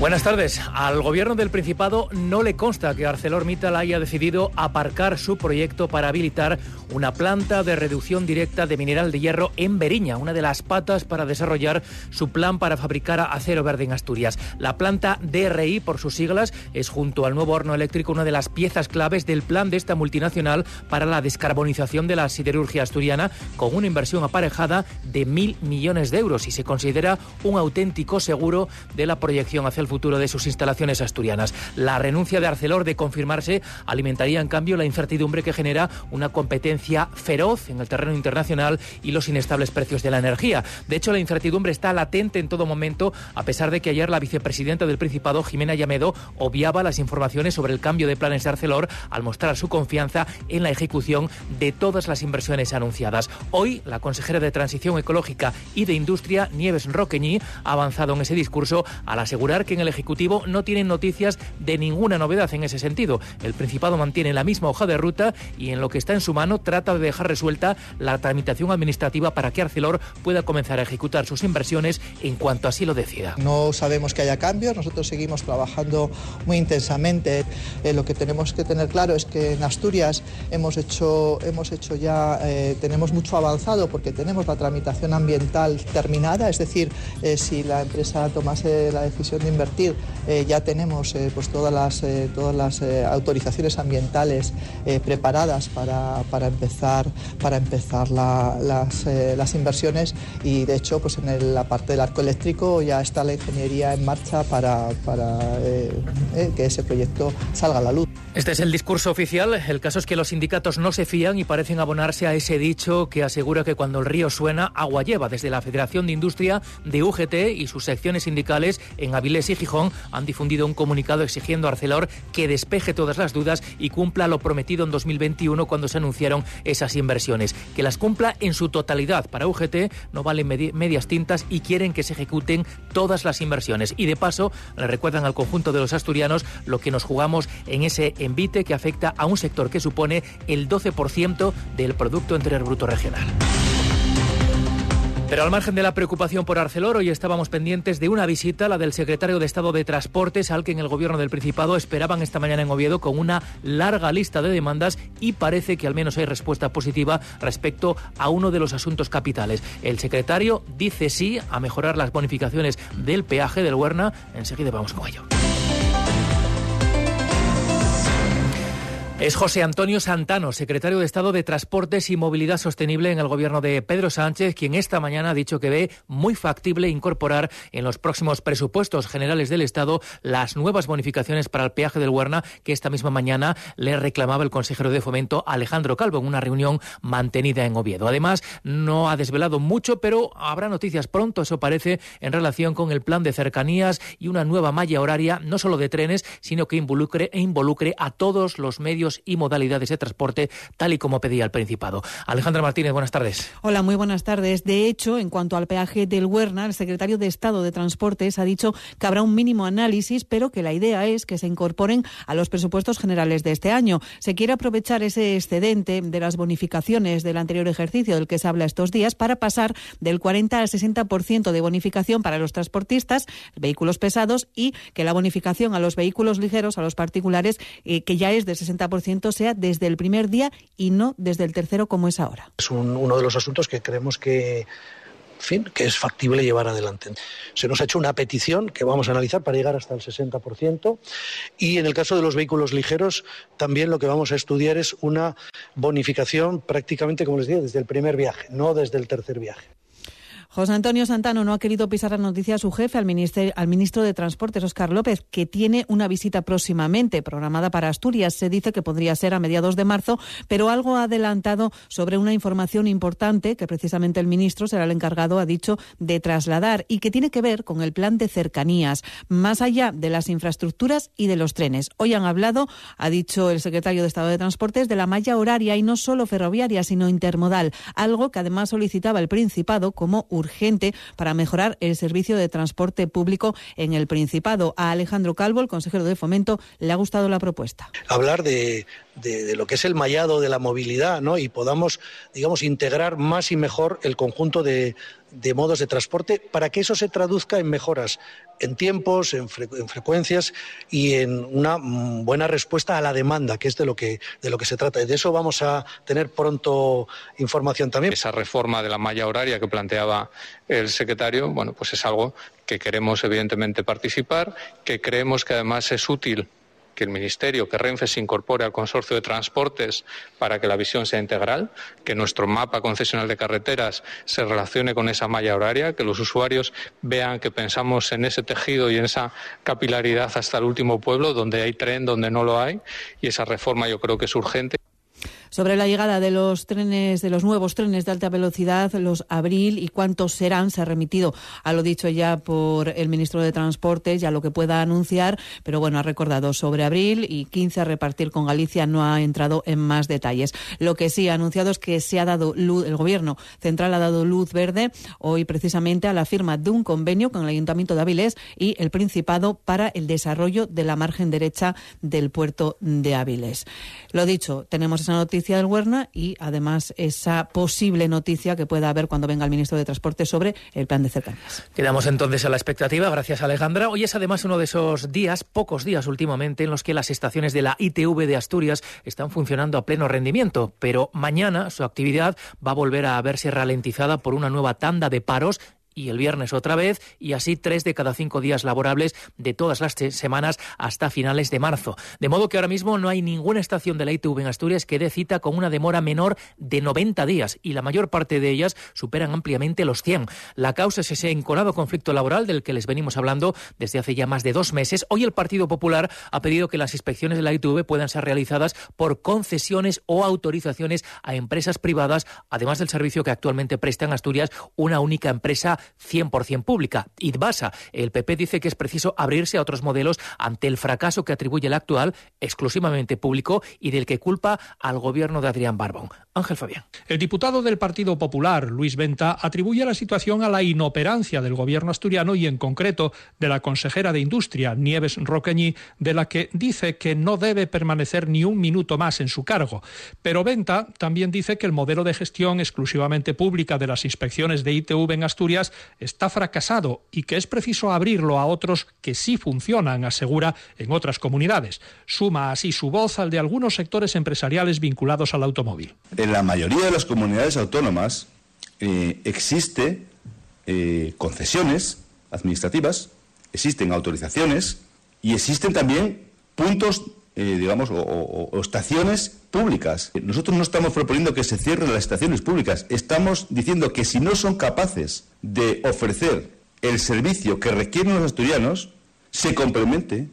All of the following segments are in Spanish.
Buenas tardes. Al gobierno del Principado no le consta que ArcelorMittal haya decidido aparcar su proyecto para habilitar una planta de reducción directa de mineral de hierro en Beriña, una de las patas para desarrollar su plan para fabricar acero verde en Asturias. La planta DRI, por sus siglas, es junto al nuevo horno eléctrico una de las piezas claves del plan de esta multinacional para la descarbonización de la siderurgia asturiana, con una inversión aparejada de mil millones de euros y se considera un auténtico seguro de la proyección hacia el futuro de sus instalaciones asturianas. La renuncia de Arcelor de confirmarse alimentaría en cambio la incertidumbre que genera una competencia feroz en el terreno internacional y los inestables precios de la energía. De hecho, la incertidumbre está latente en todo momento, a pesar de que ayer la vicepresidenta del Principado, Jimena Llamedo, obviaba las informaciones sobre el cambio de planes de Arcelor al mostrar su confianza en la ejecución de todas las inversiones anunciadas. Hoy, la consejera de Transición Ecológica y de Industria, Nieves Roqueñi, ha avanzado en ese discurso al asegurar que el Ejecutivo no tienen noticias de ninguna novedad en ese sentido. El Principado mantiene la misma hoja de ruta y en lo que está en su mano trata de dejar resuelta la tramitación administrativa para que Arcelor pueda comenzar a ejecutar sus inversiones en cuanto así lo decida. No sabemos que haya cambios, nosotros seguimos trabajando muy intensamente. Eh, lo que tenemos que tener claro es que en Asturias hemos hecho, hemos hecho ya, eh, tenemos mucho avanzado porque tenemos la tramitación ambiental terminada, es decir, eh, si la empresa tomase la decisión de invertir, eh, ya tenemos eh, pues todas las, eh, todas las autorizaciones ambientales preparadas para, para, empezar, para empezar las, las, inversiones y de hecho pues en la parte del arco eléctrico ya está la ingeniería en marcha para, para que ese proyecto salga a la luz. Este es el discurso oficial. El caso es que los sindicatos no se fían y parecen abonarse a ese dicho que asegura que cuando el río suena, agua lleva. Desde la Federación de Industria de UGT y sus secciones sindicales en Avilés y Gijón han difundido un comunicado exigiendo a Arcelor que despeje todas las dudas y cumpla lo prometido en 2021 cuando se anunciaron esas inversiones. Que las cumpla en su totalidad. Para UGT no valen medias tintas y quieren que se ejecuten todas las inversiones. Y de paso, le recuerdan al conjunto de los asturianos lo que nos jugamos en ese envite que afecta a un sector que supone el 12% del Producto Interior Bruto Regional. Pero al margen de la preocupación por Arcelor, hoy estábamos pendientes de una visita, la del secretario de Estado de Transportes, al que en el gobierno del Principado esperaban esta mañana en Oviedo con una larga lista de demandas y parece que al menos hay respuesta positiva respecto a uno de los asuntos capitales. El secretario dice sí a mejorar las bonificaciones del peaje del Huerna. Enseguida vamos con ello. Es José Antonio Santano, secretario de Estado de Transportes y Movilidad Sostenible en el gobierno de Pedro Sánchez, quien esta mañana ha dicho que ve muy factible incorporar en los próximos presupuestos generales del Estado las nuevas bonificaciones para el peaje del Huerna que esta misma mañana le reclamaba el consejero de Fomento Alejandro Calvo en una reunión mantenida en Oviedo. Además, no ha desvelado mucho, pero habrá noticias pronto, eso parece, en relación con el plan de cercanías y una nueva malla horaria, no solo de trenes, sino que involucre, involucre a todos los medios y modalidades de transporte, tal y como pedía el Principado. Alejandra Martínez, buenas tardes. Hola, muy buenas tardes. De hecho, en cuanto al peaje del Huerna, el secretario de Estado de Transportes ha dicho que habrá un mínimo análisis, pero que la idea es que se incorporen a los presupuestos generales de este año. Se quiere aprovechar ese excedente de las bonificaciones del anterior ejercicio del que se habla estos días para pasar del 40 al 60% de bonificación para los transportistas, vehículos pesados y que la bonificación a los vehículos ligeros, a los particulares, eh, que ya es de 60% sea desde el primer día y no desde el tercero como es ahora. Es uno de los asuntos que creemos que fin, que es factible llevar adelante. Se nos ha hecho una petición que vamos a analizar para llegar hasta el 60% y en el caso de los vehículos ligeros también lo que vamos a estudiar es una bonificación prácticamente, como les digo, desde el primer viaje, no desde el tercer viaje. José Antonio Santano no ha querido pisar la noticia a su jefe, al, al ministro de Transportes, Oscar López, que tiene una visita próximamente programada para Asturias. Se dice que podría ser a mediados de marzo, pero algo ha adelantado sobre una información importante que precisamente el ministro será el encargado, ha dicho, de trasladar y que tiene que ver con el plan de cercanías, más allá de las infraestructuras y de los trenes. Hoy han hablado, ha dicho el secretario de Estado de Transportes, de la malla horaria y no solo ferroviaria, sino intermodal, algo que además solicitaba el Principado como urgente para mejorar el servicio de transporte público en el Principado. A Alejandro Calvo, el consejero de Fomento, le ha gustado la propuesta. Hablar de, de, lo que es el mallado de la movilidad, ¿no? Y podamos, digamos, integrar más y mejor el conjunto de, de modos de transporte para que eso se traduzca en mejoras en tiempos, en, frecuencias y en una mm, buena respuesta a la demanda, que es de lo que, de lo que se trata. Y de eso vamos a tener pronto información también. Esa reforma de la malla horaria que planteaba el secretario, bueno, pues es algo que queremos evidentemente participar, que creemos que además es útil que el Ministerio, que Renfe se incorpore al consorcio de transportes para que la visión sea integral, que nuestro mapa concesional de carreteras se relacione con esa malla horaria, que los usuarios vean que pensamos en ese tejido y en esa capilaridad hasta el último pueblo, donde hay tren, donde no lo hay, y esa reforma yo creo que es urgente. Sobre la llegada de los trenes, de los nuevos trenes de alta velocidad, los Abril y cuántos serán, se ha remitido a lo dicho ya por el ministro de Transportes y a lo que pueda anunciar, pero bueno, ha recordado sobre Abril y 15 a repartir con Galicia, no ha entrado en más detalles. Lo que sí ha anunciado es que se ha dado luz, el gobierno central ha dado luz verde hoy precisamente a la firma de un convenio con el Ayuntamiento de Avilés y el Principado para el desarrollo de la margen derecha del puerto de Avilés. Lo dicho, tenemos esa noticia noticia del Huerna y además esa posible noticia que pueda haber cuando venga el ministro de Transporte sobre el plan de cercanías. Quedamos entonces a la expectativa. Gracias, Alejandra. Hoy es además uno de esos días, pocos días últimamente, en los que las estaciones de la ITV de Asturias están funcionando a pleno rendimiento, pero mañana su actividad va a volver a verse ralentizada por una nueva tanda de paros y el viernes otra vez, y así tres de cada cinco días laborables de todas las semanas hasta finales de marzo. De modo que ahora mismo no hay ninguna estación de la ITV en Asturias que dé cita con una demora menor de 90 días, y la mayor parte de ellas superan ampliamente los 100. La causa es ese enconado conflicto laboral del que les venimos hablando desde hace ya más de dos meses. Hoy el Partido Popular ha pedido que las inspecciones de la ITV puedan ser realizadas por concesiones o autorizaciones a empresas privadas, además del servicio que actualmente presta en Asturias una única empresa 100% pública. IDBASA, el PP dice que es preciso abrirse a otros modelos ante el fracaso que atribuye el actual, exclusivamente público, y del que culpa al gobierno de Adrián Barbón. Ángel Fabián. El diputado del Partido Popular, Luis Venta, atribuye la situación a la inoperancia del gobierno asturiano y en concreto de la consejera de Industria, Nieves Roqueñi, de la que dice que no debe permanecer ni un minuto más en su cargo. Pero Venta también dice que el modelo de gestión exclusivamente pública de las inspecciones de ITV en Asturias está fracasado y que es preciso abrirlo a otros que sí funcionan, asegura, en otras comunidades. Suma así su voz al de algunos sectores empresariales vinculados al automóvil. En la mayoría de las comunidades autónomas eh, existe eh, concesiones administrativas, existen autorizaciones y existen también puntos eh, digamos, o, estaciones públicas. Nosotros no estamos proponiendo que se cierren las estaciones públicas, estamos diciendo que si no son capaces de ofrecer el servicio que requieren los asturianos, se complemente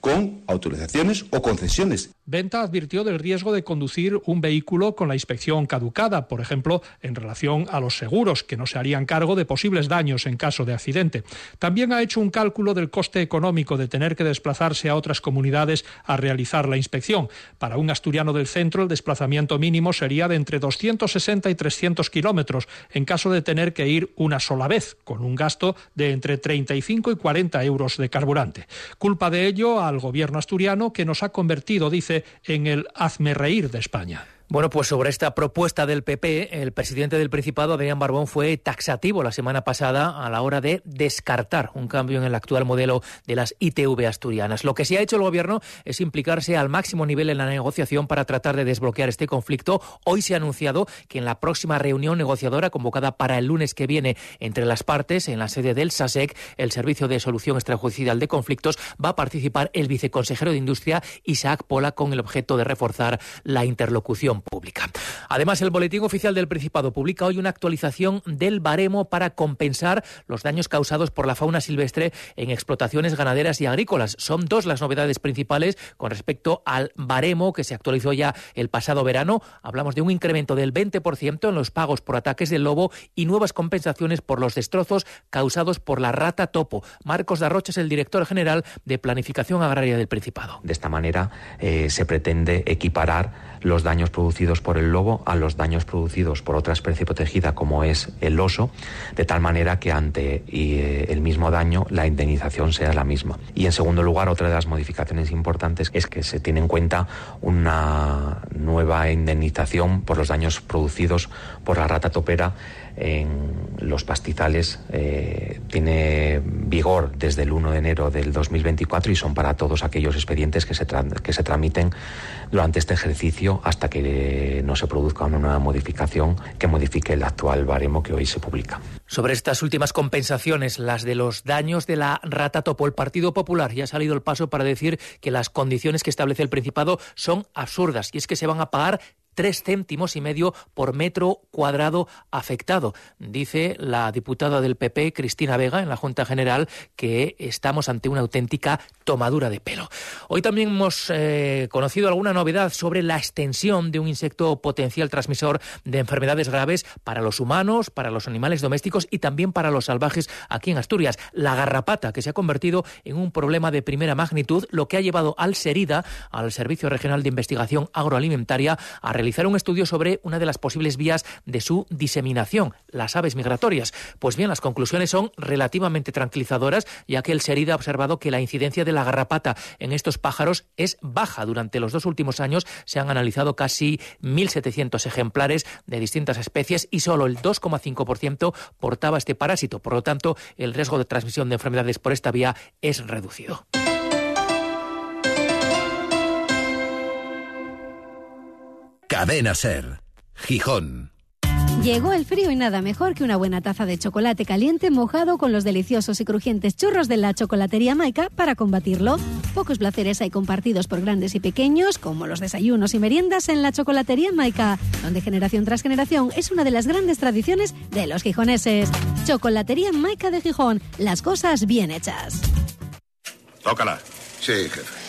con autorizaciones o concesiones. Venta advirtió del riesgo de conducir un vehículo con la inspección caducada, por ejemplo, en relación a los seguros, que no se harían cargo de posibles daños en caso de accidente. También ha hecho un cálculo del coste económico de tener que desplazarse a otras comunidades a realizar la inspección. Para un asturiano del centro, el desplazamiento mínimo sería de entre 260 y 300 kilómetros, en caso de tener que ir una sola vez, con un gasto de entre 35 y 40 euros de carburante. Culpa de ello al gobierno asturiano, que nos ha convertido, dice, en el hazme reír de España. Bueno, pues sobre esta propuesta del PP, el presidente del Principado, Adrián Barbón, fue taxativo la semana pasada a la hora de descartar un cambio en el actual modelo de las ITV asturianas. Lo que sí ha hecho el Gobierno es implicarse al máximo nivel en la negociación para tratar de desbloquear este conflicto. Hoy se ha anunciado que en la próxima reunión negociadora convocada para el lunes que viene entre las partes, en la sede del SASEC, el Servicio de Solución Extrajudicial de Conflictos, va a participar el viceconsejero de Industria, Isaac Pola, con el objeto de reforzar la interlocución pública. Además, el Boletín Oficial del Principado publica hoy una actualización del baremo para compensar los daños causados por la fauna silvestre en explotaciones ganaderas y agrícolas. Son dos las novedades principales con respecto al baremo que se actualizó ya el pasado verano. Hablamos de un incremento del 20% en los pagos por ataques del lobo y nuevas compensaciones por los destrozos causados por la rata topo. Marcos Darrocha es el director general de Planificación Agraria del Principado. De esta manera eh, se pretende equiparar los daños producidos por el lobo a los daños producidos por otra especie protegida como es el oso, de tal manera que ante eh, el mismo daño la indemnización sea la misma. Y en segundo lugar, otra de las modificaciones importantes es que se tiene en cuenta una nueva indemnización por los daños producidos por la rata topera en los pastizales eh, tiene vigor desde el 1 de enero del 2024 y son para todos aquellos expedientes que se, que se tramiten durante este ejercicio hasta que no se produzca una nueva modificación que modifique el actual baremo que hoy se publica. Sobre estas últimas compensaciones, las de los daños de la rata topo, el Partido Popular ya ha salido el paso para decir que las condiciones que establece el Principado son absurdas y es que se van a pagar tres céntimos y medio por metro cuadrado afectado. Dice la diputada del PP, Cristina Vega, en la Junta General, que estamos ante una auténtica tomadura de pelo. Hoy también hemos eh, conocido alguna novedad sobre la extensión de un insecto potencial transmisor de enfermedades graves para los humanos, para los animales domésticos y también para los salvajes aquí en Asturias. La garrapata, que se ha convertido en un problema de primera magnitud, lo que ha llevado al SERIDA, al Servicio Regional de Investigación Agroalimentaria, a realizar un estudio sobre una de las posibles vías de su diseminación, las aves migratorias. Pues bien, las conclusiones son relativamente tranquilizadoras, ya que el SERIDA ha observado que la incidencia de la garrapata en estos pájaros es baja. Durante los dos últimos años se han analizado casi 1.700 ejemplares de distintas especies y solo el 2,5% portaba este parásito. Por lo tanto, el riesgo de transmisión de enfermedades por esta vía es reducido. Cadena Ser, Gijón. Llegó el frío y nada mejor que una buena taza de chocolate caliente mojado con los deliciosos y crujientes churros de la chocolatería Maica para combatirlo. Pocos placeres hay compartidos por grandes y pequeños, como los desayunos y meriendas en la chocolatería Maica, donde generación tras generación es una de las grandes tradiciones de los gijoneses. Chocolatería Maica de Gijón, las cosas bien hechas. Tócala. Sí, jefe.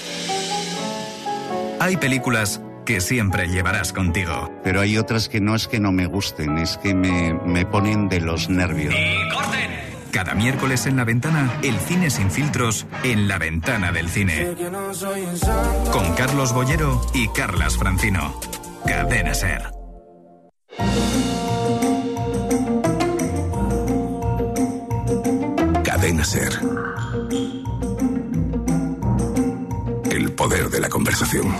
Hay películas que siempre llevarás contigo. Pero hay otras que no es que no me gusten, es que me, me ponen de los nervios. ¡Y corten! Cada miércoles en la ventana, el cine sin filtros en la ventana del cine. Con Carlos Bollero y Carlas Francino. Cadena Ser. Cadena Ser. El poder de la conversación.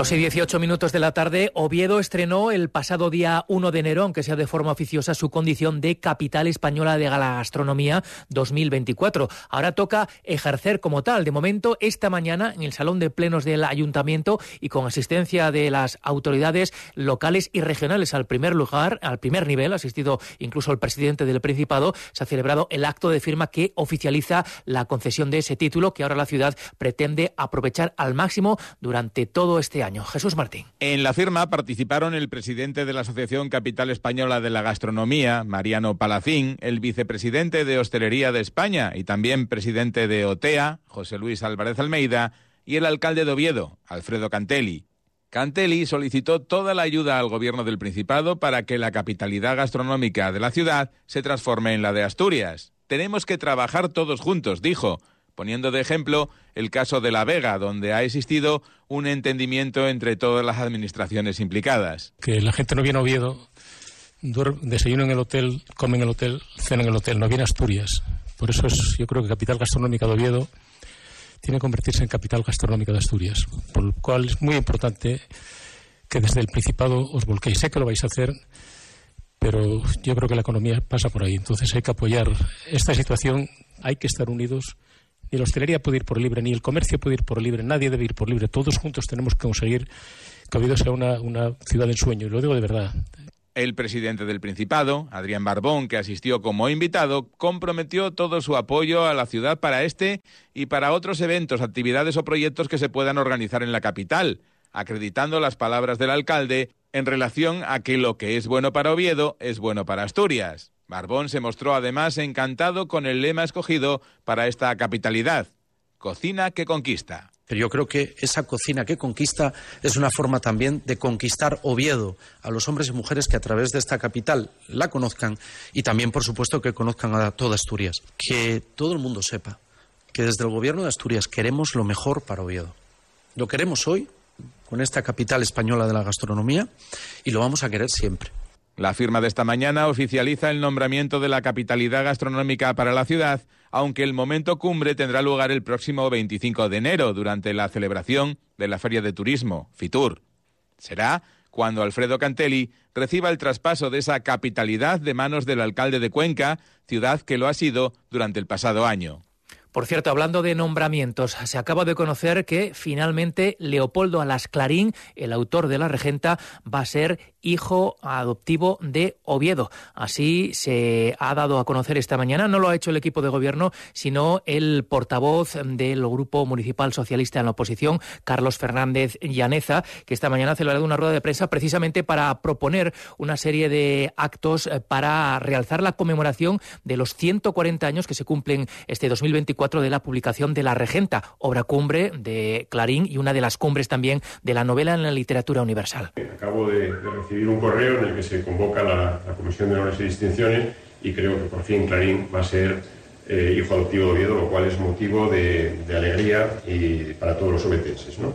2 y 18 minutos de la tarde, Oviedo estrenó el pasado día 1 de enero, aunque sea de forma oficiosa, su condición de capital española de la gastronomía 2024. Ahora toca ejercer como tal. De momento, esta mañana, en el Salón de Plenos del Ayuntamiento y con asistencia de las autoridades locales y regionales al primer lugar, al primer nivel, asistido incluso el presidente del Principado, se ha celebrado el acto de firma que oficializa la concesión de ese título que ahora la ciudad pretende aprovechar al máximo durante todo este año. En la firma participaron el presidente de la Asociación Capital Española de la Gastronomía, Mariano Palacín, el vicepresidente de Hostelería de España y también presidente de OTEA, José Luis Álvarez Almeida, y el alcalde de Oviedo, Alfredo Cantelli. Cantelli solicitó toda la ayuda al gobierno del Principado para que la capitalidad gastronómica de la ciudad se transforme en la de Asturias. Tenemos que trabajar todos juntos, dijo, poniendo de ejemplo el caso de La Vega, donde ha existido un entendimiento entre todas las administraciones implicadas. Que la gente no viene a Oviedo, desayuna en el hotel, come en el hotel, cena en el hotel, no viene a Asturias. Por eso es, yo creo que capital gastronómica de Oviedo tiene que convertirse en capital gastronómica de Asturias, por lo cual es muy importante que desde el Principado os volquéis. Sé que lo vais a hacer, pero yo creo que la economía pasa por ahí. Entonces hay que apoyar esta situación, hay que estar unidos ni la hostelería puede ir por libre, ni el comercio puede ir por libre, nadie debe ir por libre. Todos juntos tenemos que conseguir que Oviedo sea una, ciudad en sueño, y lo digo de verdad. El presidente del Principado, Adrián Barbón, que asistió como invitado, comprometió todo su apoyo a la ciudad para este y para otros eventos, actividades o proyectos que se puedan organizar en la capital, acreditando las palabras del alcalde en relación a que lo que es bueno para Oviedo es bueno para Asturias. Barbón se mostró además encantado con el lema escogido para esta capitalidad, Cocina que conquista. Pero yo creo que esa cocina que conquista es una forma también de conquistar Oviedo a los hombres y mujeres que a través de esta capital la conozcan y también, por supuesto, que conozcan a toda Asturias. Que todo el mundo sepa que desde el Gobierno de Asturias queremos lo mejor para Oviedo. Lo queremos hoy, con esta capital española de la gastronomía, y lo vamos a querer siempre. La firma de esta mañana oficializa el nombramiento de la capitalidad gastronómica para la ciudad, aunque el momento cumbre tendrá lugar el próximo 25 de enero durante la celebración de la Feria de Turismo, FITUR. Será cuando Alfredo Cantelli reciba el traspaso de esa capitalidad de manos del alcalde de Cuenca, ciudad que lo ha sido durante el pasado año. Por cierto, hablando de nombramientos, se acaba de conocer que finalmente Leopoldo Alas Clarín, el autor de La Regenta, va a ser hijo adoptivo de Oviedo. Así se ha dado a conocer esta mañana. No lo ha hecho el equipo de gobierno, sino el portavoz del Grupo Municipal Socialista en la oposición, Carlos Fernández Llaneza, que esta mañana ha celebrado una rueda de prensa precisamente para proponer una serie de actos para realzar la conmemoración de los 140 años que se cumplen este 2024 de la publicación de La Regenta, obra cumbre de Clarín y una de las cumbres también de la novela en la literatura universal. Acabo de, de recibir un correo en el que se convoca la, la, Comisión de Honores y Distinciones y creo que por fin Clarín va a ser eh, hijo adoptivo de Oviedo, lo cual es motivo de, de alegría y para todos los obetenses. ¿no?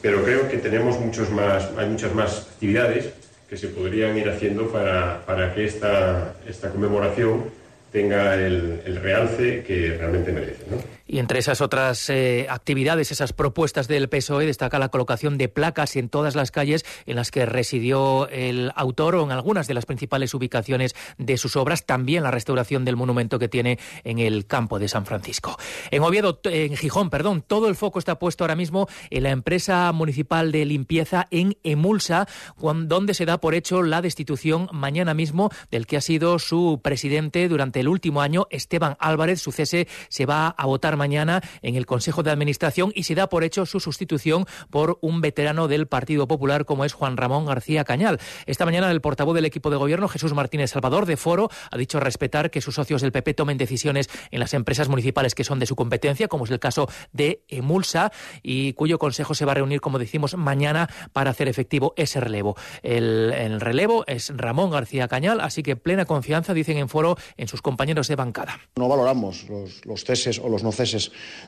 Pero creo que tenemos muchos más, hay muchas más actividades que se podrían ir haciendo para, para que esta, esta conmemoración tenga el, el realce que realmente merece. ¿no? Y entre esas otras eh, actividades, esas propuestas del PSOE, destaca la colocación de placas en todas las calles en las que residió el autor o en algunas de las principales ubicaciones de sus obras, también la restauración del monumento que tiene en el campo de San Francisco. En Oviedo, en Gijón, perdón, todo el foco está puesto ahora mismo en la empresa municipal de limpieza en Emulsa, donde se da por hecho la destitución mañana mismo del que ha sido su presidente durante el último año, Esteban Álvarez. Su cese se va a votar mañana en el Consejo de Administración y se da por hecho su sustitución por un veterano del Partido Popular como es Juan Ramón García Cañal. Esta mañana el portavoz del equipo de gobierno, Jesús Martínez Salvador, de Foro, ha dicho respetar que sus socios del PP tomen decisiones en las empresas municipales que son de su competencia, como es el caso de Emulsa, y cuyo consejo se va a reunir, como decimos, mañana para hacer efectivo ese relevo. El, el relevo es Ramón García Cañal, así que plena confianza, dicen en Foro, en sus compañeros de bancada. No valoramos los ceses o los no ceses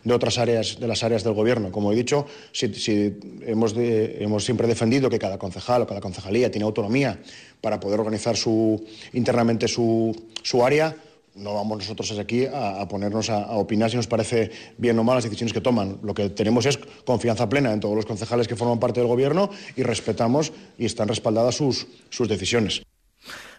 de otras áreas, de las áreas del gobierno. Como he dicho, si, hemos, hemos siempre defendido que cada concejal o cada concejalía tiene autonomía para poder organizar su, internamente su, su área, no vamos nosotros aquí a, a ponernos a, a, opinar si nos parece bien o mal las decisiones que toman. Lo que tenemos es confianza plena en todos los concejales que forman parte del Gobierno y respetamos y están respaldadas sus, sus decisiones.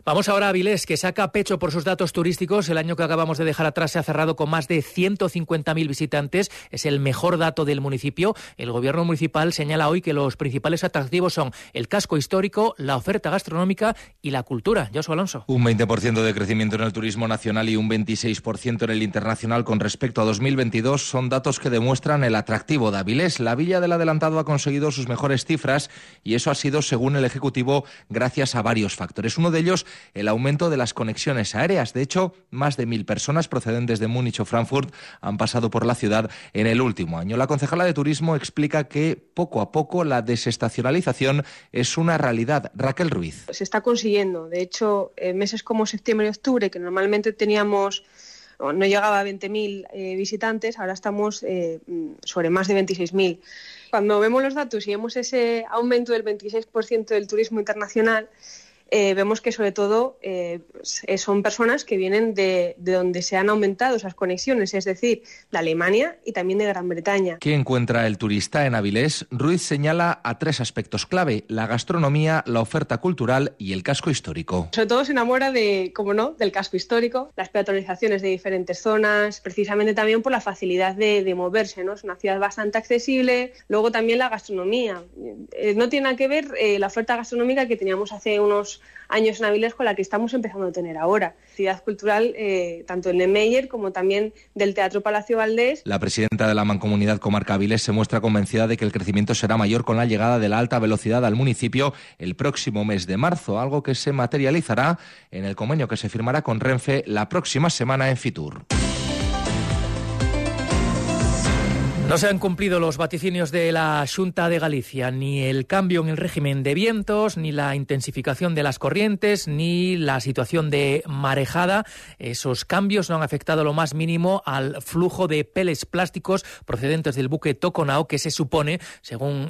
Vamos ahora a Avilés, que saca pecho por sus datos turísticos. El año que acabamos de dejar atrás se ha cerrado con más de 150.000 visitantes. Es el mejor dato del municipio. El gobierno municipal señala hoy que los principales atractivos son el casco histórico, la oferta gastronómica y la cultura. Josu Alonso. Un 20% de crecimiento en el turismo nacional y un 26% en el internacional con respecto a 2022 son datos que demuestran el atractivo de Avilés. La Villa del Adelantado ha conseguido sus mejores cifras y eso ha sido, según el Ejecutivo, gracias a varios factores. Uno de ellos el aumento de las conexiones aéreas. De hecho, más de mil personas procedentes de Múnich o Frankfurt han pasado por la ciudad en el último año. La concejala de Turismo explica que poco a poco la desestacionalización es una realidad. Raquel Ruiz. Se está consiguiendo. De hecho, en meses como septiembre y octubre, que normalmente teníamos no llegaba a 20.000 eh, visitantes, ahora estamos eh, sobre más de 26.000. Cuando vemos los datos y vemos ese aumento del 26% del turismo internacional, eh, vemos que sobre todo eh, son personas que vienen de, de, donde se han aumentado esas conexiones, es decir, de Alemania y también de Gran Bretaña. ¿Qué encuentra el turista en Avilés? Ruiz señala a tres aspectos clave, la gastronomía, la oferta cultural y el casco histórico. Sobre todo se enamora de, como no, del casco histórico, las peatonalizaciones de diferentes zonas, precisamente también por la facilidad de, de moverse, ¿no? Es una ciudad bastante accesible, luego también la gastronomía. Eh, no tiene nada que ver la oferta gastronómica que teníamos hace unos años Avilés con la que estamos empezando a tener ahora. Ciudad cultural eh, tanto en Meyer como también del Teatro Palacio Valdés. La presidenta de la Mancomunidad Comarca Avilés se muestra convencida de que el crecimiento será mayor con la llegada de la alta velocidad al municipio el próximo mes de marzo, algo que se materializará en el convenio que se firmará con Renfe la próxima semana en Fitur. No se han cumplido los vaticinios de la Junta de Galicia, ni el cambio en el régimen de vientos, ni la intensificación de las corrientes, ni la situación de marejada. Esos cambios no han afectado lo más mínimo al flujo de peles plásticos procedentes del buque Toconao, que se supone, según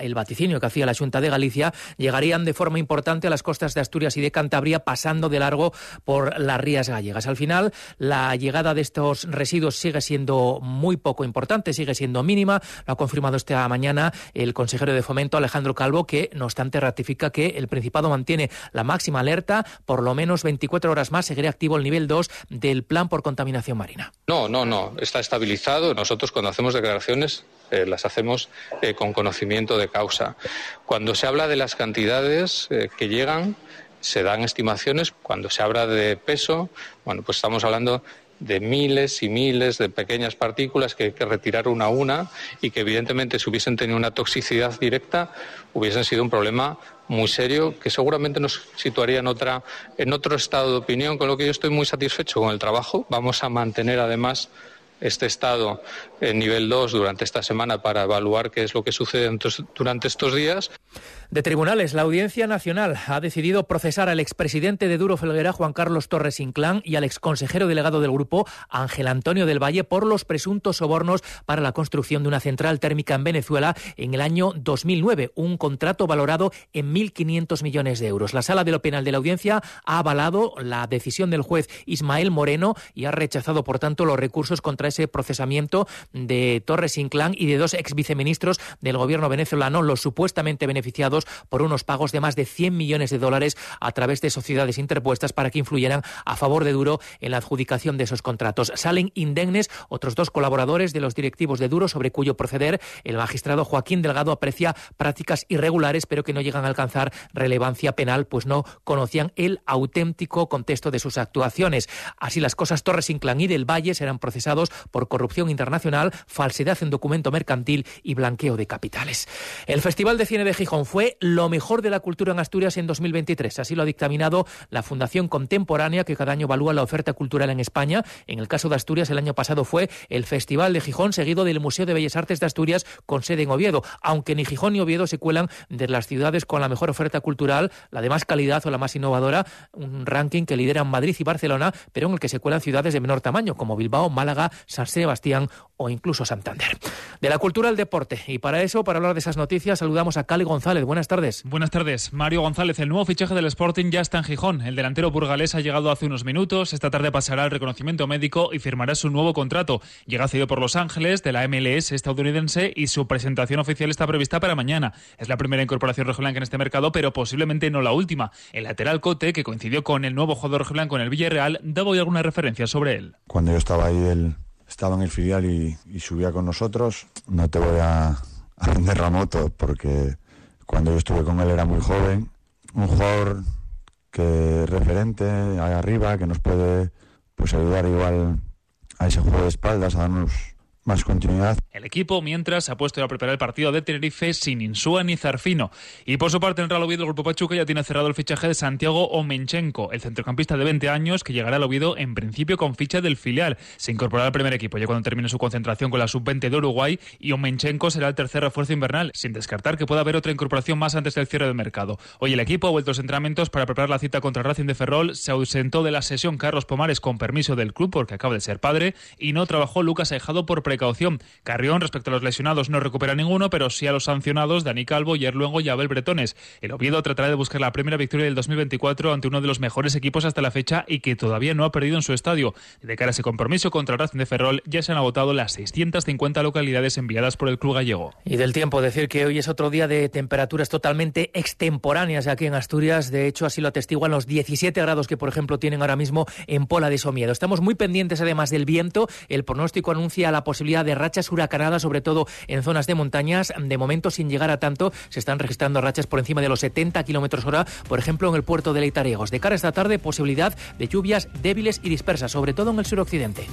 el vaticinio que hacía la Junta de Galicia, llegarían de forma importante a las costas de Asturias y de Cantabria, pasando de largo por las rías gallegas. Al final, la llegada de estos residuos sigue siendo muy poco importante, sigue siendo mínima. Lo ha confirmado esta mañana el consejero de Fomento, Alejandro Calvo, que no obstante ratifica que el Principado mantiene la máxima alerta. Por lo menos 24 horas más seguirá activo el nivel 2 del plan por contaminación marina. No, no, no. Está estabilizado. Nosotros cuando hacemos declaraciones eh, las hacemos eh, con conocimiento de causa. Cuando se habla de las cantidades eh, que llegan, se dan estimaciones. Cuando se habla de peso, bueno, pues estamos hablando de miles y miles de pequeñas partículas que hay que retirar una a una y que evidentemente si hubiesen tenido una toxicidad directa hubiesen sido un problema muy serio que seguramente nos situaría en, otra, en otro estado de opinión, con lo que yo estoy muy satisfecho con el trabajo. Vamos a mantener además este estado en nivel 2 durante esta semana para evaluar qué es lo que sucede durante estos días. De tribunales, la Audiencia Nacional ha decidido procesar al expresidente de Duro Felguera, Juan Carlos Torres Inclán, y al exconsejero delegado del grupo, Ángel Antonio del Valle, por los presuntos sobornos para la construcción de una central térmica en Venezuela en el año 2009, un contrato valorado en 1.500 millones de euros. La Sala de lo Penal de la Audiencia ha avalado la decisión del juez Ismael Moreno y ha rechazado, por tanto, los recursos contra ese procesamiento de Torres Inclán y de dos ex viceministros del gobierno venezolano, los supuestamente beneficiados por unos pagos de más de 100 millones de dólares a través de sociedades interpuestas para que influyeran a favor de Duro en la adjudicación de esos contratos. Salen indemnes otros dos colaboradores de los directivos de Duro sobre cuyo proceder el magistrado Joaquín Delgado aprecia prácticas irregulares pero que no llegan a alcanzar relevancia penal pues no conocían el auténtico contexto de sus actuaciones. Así las cosas, Torres Inclán y del Valle serán procesados por corrupción internacional, falsedad en documento mercantil y blanqueo de capitales. El Festival de Cine de Gijón fue lo mejor de la cultura en Asturias en 2023. Así lo ha dictaminado la Fundación Contemporánea, que cada año evalúa la oferta cultural en España. En el caso de Asturias, el año pasado fue el Festival de Gijón, seguido del Museo de Bellas Artes de Asturias, con sede en Oviedo. Aunque ni Gijón ni Oviedo se cuelan de las ciudades con la mejor oferta cultural, la de más calidad o la más innovadora, un ranking que lideran Madrid y Barcelona, pero en el que se cuelan ciudades de menor tamaño, como Bilbao, Málaga, San Sebastián o incluso Santander. De la cultura al deporte. Y para eso, para hablar de esas noticias, saludamos a Cali González. Buenas tardes. Buenas tardes. Mario González, el nuevo fichaje del Sporting ya está en Gijón. El delantero burgalés ha llegado hace unos minutos. Esta tarde pasará el reconocimiento médico y firmará su nuevo contrato. Llega cedido por Los Ángeles, de la MLS estadounidense, y su presentación oficial está prevista para mañana. Es la primera incorporación rojiblanca en este mercado, pero posiblemente no la última. El lateral Cote, que coincidió con el nuevo jugador rojiblanco en el Villarreal, daba hoy alguna referencia sobre él. Cuando yo estaba ahí, él estaba en el filial y, subía con nosotros. No te voy a, a vender la moto porque cuando yo estuve con él era muy joven, un jugador que referente ahí arriba, que nos puede pues ayudar igual a ese juego de espaldas, a darnos más continuidad. El equipo, mientras, ha puesto a preparar el partido de Tenerife sin Insúa ni Zarfino. Y por su parte, en Real Oviedo, el Grupo Pachuca ya tiene cerrado el fichaje de Santiago Omenchenko, el centrocampista de 20 años que llegará al Oviedo en principio con ficha del filial. Se incorporará al primer equipo ya cuando termine su concentración con la sub-20 de Uruguay y Omenchenko será el tercer refuerzo invernal, sin descartar que pueda haber otra incorporación más antes del cierre del mercado. Hoy el equipo ha vuelto a los entrenamientos para preparar la cita contra Racing de Ferrol. Se ausentó de la sesión Carlos Pomares con permiso del club porque acaba de ser padre y no trabajó Lucas Aijado por precaución. Carrión, respecto a los lesionados, no recupera ninguno, pero sí a los sancionados Dani Calvo, Yerluengo y Abel Bretones. El Oviedo tratará de buscar la primera victoria del 2024 ante uno de los mejores equipos hasta la fecha y que todavía no ha perdido en su estadio. De cara a ese compromiso contra el Racing de Ferrol, ya se han agotado las 650 localidades enviadas por el club gallego. Y del tiempo, decir que hoy es otro día de temperaturas totalmente extemporáneas aquí en Asturias. De hecho, así lo atestiguan los 17 grados que, por ejemplo, tienen ahora mismo en Pola de Somiedo. Estamos muy pendientes, además del viento. El pronóstico anuncia la posibilidad posibilidad de rachas huracanadas, sobre todo en zonas de montañas. De momento, sin llegar a tanto, se están registrando rachas por encima de los 70 kilómetros hora, por ejemplo, en el puerto de Leitaregos. De cara a esta tarde, posibilidad de lluvias débiles y dispersas, sobre todo en el suroccidente.